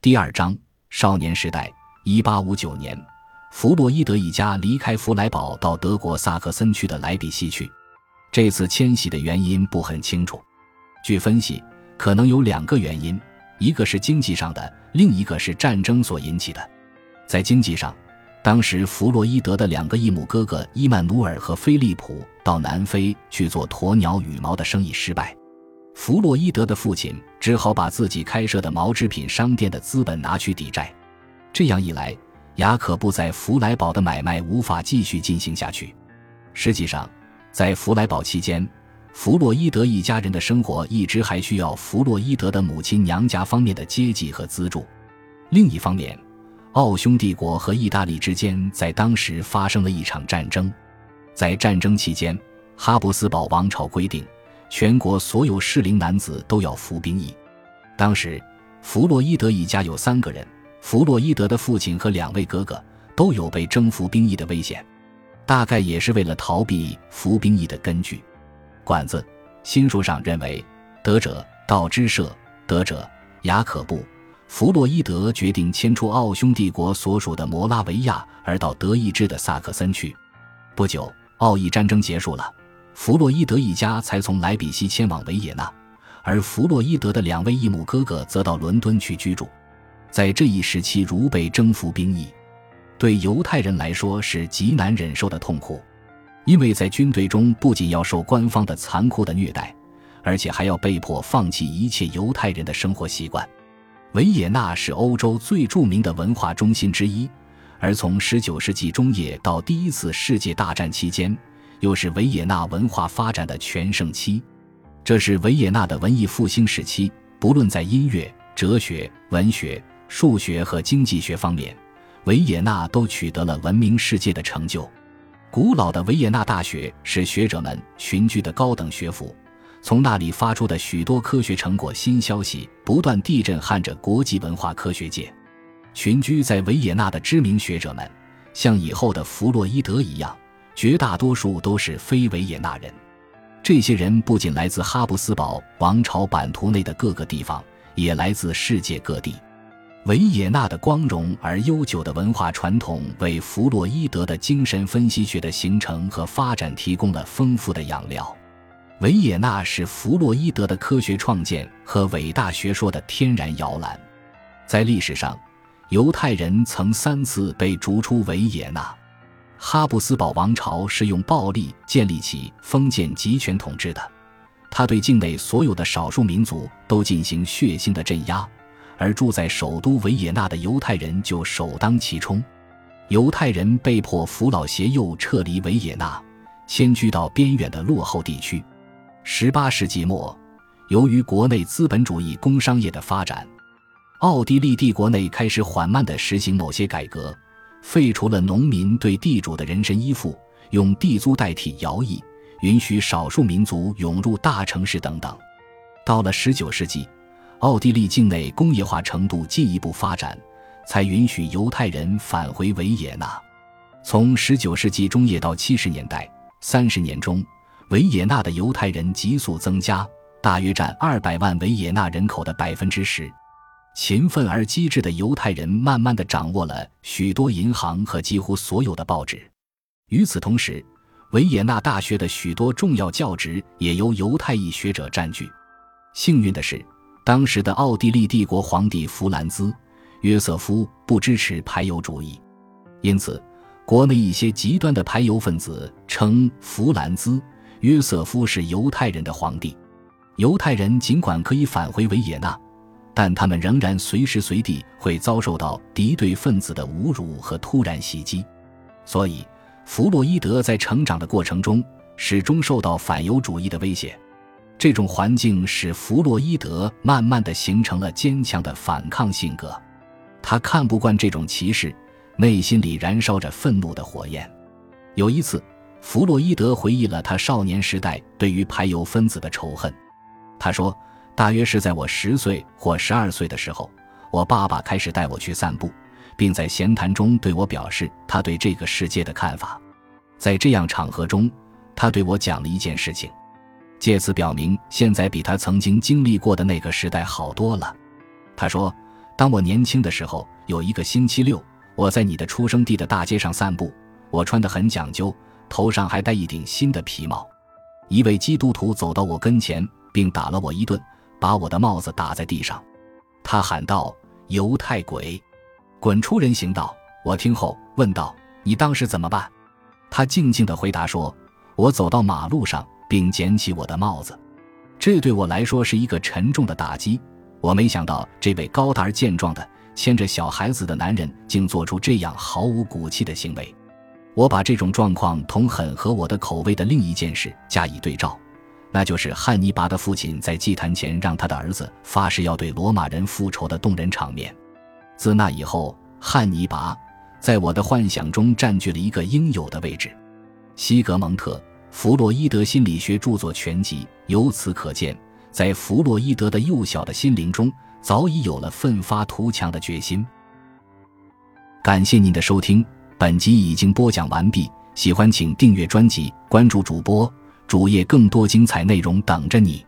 第二章少年时代。一八五九年，弗洛伊德一家离开弗莱堡，到德国萨克森区的莱比锡去。这次迁徙的原因不很清楚。据分析，可能有两个原因：一个是经济上的，另一个是战争所引起的。在经济上，当时弗洛伊德的两个异母哥哥伊曼努尔和菲利普到南非去做鸵鸟羽毛的生意失败，弗洛伊德的父亲只好把自己开设的毛织品商店的资本拿去抵债。这样一来，雅可布在弗莱堡的买卖无法继续进行下去。实际上，在弗莱堡期间，弗洛伊德一家人的生活一直还需要弗洛伊德的母亲娘家方面的接济和资助。另一方面，奥匈帝国和意大利之间在当时发生了一场战争。在战争期间，哈布斯堡王朝规定，全国所有适龄男子都要服兵役。当时，弗洛伊德一家有三个人。弗洛伊德的父亲和两位哥哥都有被征服兵役的危险，大概也是为了逃避服兵役的根据。管子新书上认为，德者道之社，德者雅可布。弗洛伊德决定迁出奥匈帝国所属的摩拉维亚，而到德意志的萨克森去。不久，奥义战争结束了，弗洛伊德一家才从莱比锡迁往维也纳，而弗洛伊德的两位异母哥哥则到伦敦去居住。在这一时期，如被征服兵役，对犹太人来说是极难忍受的痛苦，因为在军队中不仅要受官方的残酷的虐待，而且还要被迫放弃一切犹太人的生活习惯。维也纳是欧洲最著名的文化中心之一，而从19世纪中叶到第一次世界大战期间，又是维也纳文化发展的全盛期。这是维也纳的文艺复兴时期，不论在音乐、哲学、文学。数学和经济学方面，维也纳都取得了闻名世界的成就。古老的维也纳大学是学者们群居的高等学府，从那里发出的许多科学成果、新消息，不断地震撼着国际文化科学界。群居在维也纳的知名学者们，像以后的弗洛伊德一样，绝大多数都是非维也纳人。这些人不仅来自哈布斯堡王朝版图内的各个地方，也来自世界各地。维也纳的光荣而悠久的文化传统，为弗洛伊德的精神分析学的形成和发展提供了丰富的养料。维也纳是弗洛伊德的科学创建和伟大学说的天然摇篮。在历史上，犹太人曾三次被逐出维也纳。哈布斯堡王朝是用暴力建立起封建集权统治的，他对境内所有的少数民族都进行血腥的镇压。而住在首都维也纳的犹太人就首当其冲，犹太人被迫扶老携幼撤离维也纳，迁居到边远的落后地区。十八世纪末，由于国内资本主义工商业的发展，奥地利帝国内开始缓慢地实行某些改革，废除了农民对地主的人身依附，用地租代替徭役，允许少数民族涌入大城市等等。到了十九世纪。奥地利境内工业化程度进一步发展，才允许犹太人返回维也纳。从19世纪中叶到70年代，三十年中，维也纳的犹太人急速增加，大约占200万维也纳人口的百分之十。勤奋而机智的犹太人慢慢地掌握了许多银行和几乎所有的报纸。与此同时，维也纳大学的许多重要教职也由犹太裔学者占据。幸运的是。当时的奥地利帝国皇帝弗兰兹·约瑟夫不支持排犹主义，因此，国内一些极端的排犹分子称弗兰兹·约瑟夫是犹太人的皇帝。犹太人尽管可以返回维也纳，但他们仍然随时随地会遭受到敌对分子的侮辱和突然袭击。所以，弗洛伊德在成长的过程中始终受到反犹主义的威胁。这种环境使弗洛伊德慢慢的形成了坚强的反抗性格，他看不惯这种歧视，内心里燃烧着愤怒的火焰。有一次，弗洛伊德回忆了他少年时代对于排犹分子的仇恨。他说：“大约是在我十岁或十二岁的时候，我爸爸开始带我去散步，并在闲谈中对我表示他对这个世界的看法。在这样场合中，他对我讲了一件事情。”借此表明，现在比他曾经经历过的那个时代好多了。他说，当我年轻的时候，有一个星期六，我在你的出生地的大街上散步，我穿得很讲究，头上还戴一顶新的皮帽。一位基督徒走到我跟前，并打了我一顿，把我的帽子打在地上。他喊道：“犹太鬼，滚出人行道！”我听后问道：“你当时怎么办？”他静静地回答说：“我走到马路上，并捡起我的帽子。这对我来说是一个沉重的打击。我没想到这位高大而健壮的、牵着小孩子的男人竟做出这样毫无骨气的行为。我把这种状况同很合我的口味的另一件事加以对照，那就是汉尼拔的父亲在祭坛前让他的儿子发誓要对罗马人复仇的动人场面。自那以后，汉尼拔。在我的幻想中占据了一个应有的位置。西格蒙特·弗洛伊德心理学著作全集，由此可见，在弗洛伊德的幼小的心灵中早已有了奋发图强的决心。感谢您的收听，本集已经播讲完毕。喜欢请订阅专辑，关注主播主页，更多精彩内容等着你。